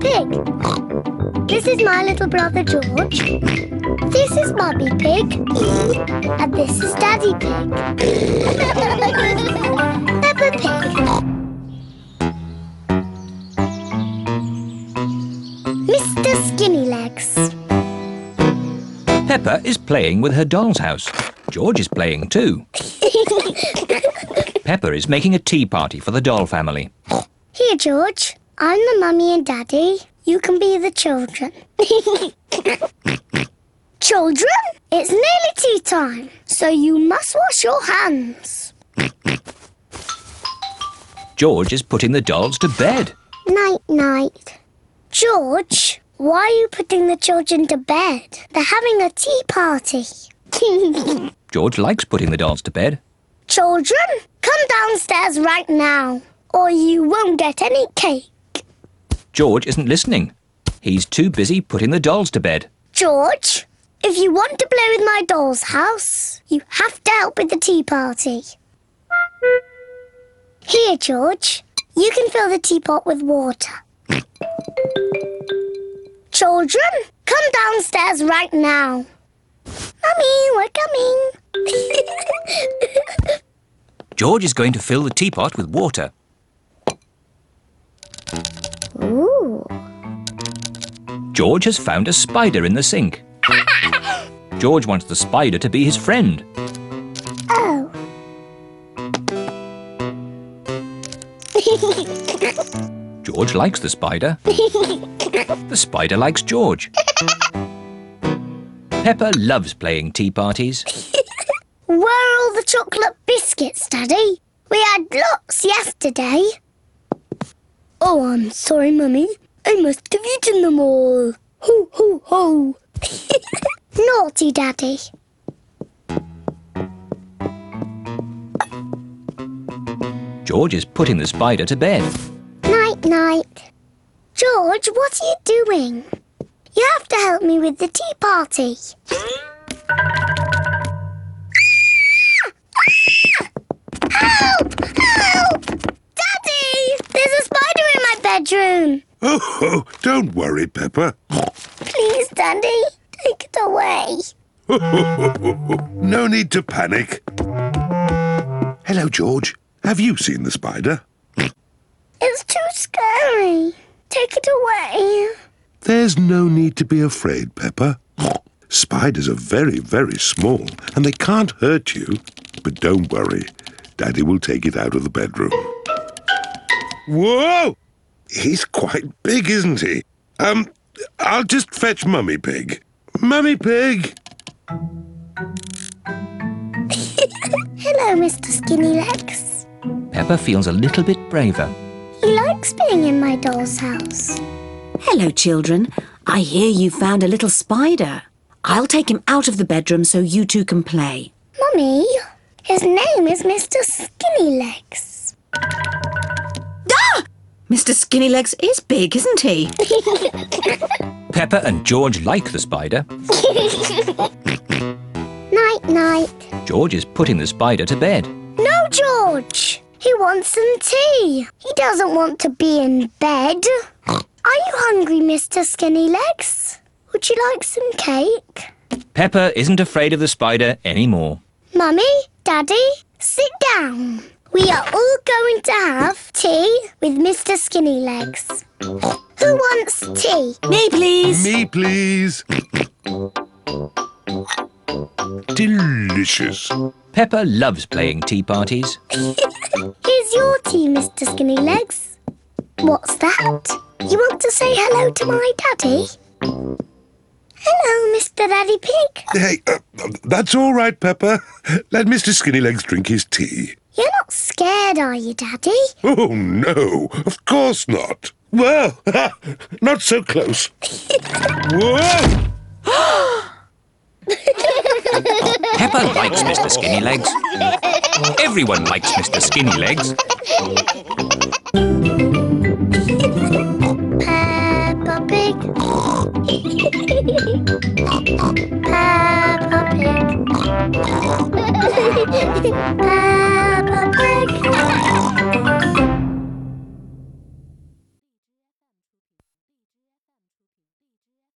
Pig. This is my little brother George. This is Mummy Pig. And this is Daddy Pig. Peppa Pig. Mr. Skinny Legs. Peppa is playing with her doll's house. George is playing too. Peppa is making a tea party for the doll family. Here, George. I'm the mummy and daddy. You can be the children. children, it's nearly tea time, so you must wash your hands. George is putting the dolls to bed. Night, night. George, why are you putting the children to bed? They're having a tea party. George likes putting the dolls to bed. children, come downstairs right now, or you won't get any cake. George isn't listening. He's too busy putting the dolls to bed. George, if you want to play with my doll's house, you have to help with the tea party. Here, George, you can fill the teapot with water. Children, come downstairs right now. Mummy, we're coming. George is going to fill the teapot with water. George has found a spider in the sink. George wants the spider to be his friend. Oh. George likes the spider. The spider likes George. Peppa loves playing tea parties. Where are all the chocolate biscuits, Daddy? We had lots yesterday. Oh, I'm sorry, Mummy. I must have eaten them all. Ho, ho, ho. Naughty Daddy. George is putting the spider to bed. Night, night. George, what are you doing? You have to help me with the tea party. Help! Help! Daddy! There's a spider in my bedroom. Oh, oh, don't worry, Peppa. Please, Daddy, take it away. No need to panic. Hello, George. Have you seen the spider? It's too scary. Take it away. There's no need to be afraid, Peppa. Spiders are very, very small and they can't hurt you. But don't worry, Daddy will take it out of the bedroom. Whoa! He's quite big, isn't he? Um, I'll just fetch Mummy Pig. Mummy Pig! Hello, Mr. Skinny Legs. Peppa feels a little bit braver. He likes being in my doll's house. Hello, children. I hear you found a little spider. I'll take him out of the bedroom so you two can play. Mummy, his name is Mr. Skinny Legs. Mr. Skinnylegs is big, isn't he? Peppa and George like the spider. Night, night. George is putting the spider to bed. No, George. He wants some tea. He doesn't want to be in bed. Are you hungry, Mr. Skinny Legs? Would you like some cake? Peppa isn't afraid of the spider anymore. Mummy, Daddy, sit down. We are all going to have tea with Mr. Skinny Legs. Who wants tea? Me, please. Me, please. Delicious. Peppa loves playing tea parties. Here's your tea, Mr. Skinny Legs. What's that? You want to say hello to my daddy? Hello, Mr. Daddy Pig. Hey, uh, that's all right, Peppa. Let Mr. Skinnylegs drink his tea. You're not scared, are you, Daddy? Oh, no, of course not. Well, not so close. Whoa! Peppa likes Mr. Skinny Legs. Everyone likes Mr. Skinny Legs. Peppa Pig. Peppa Pig. Peppa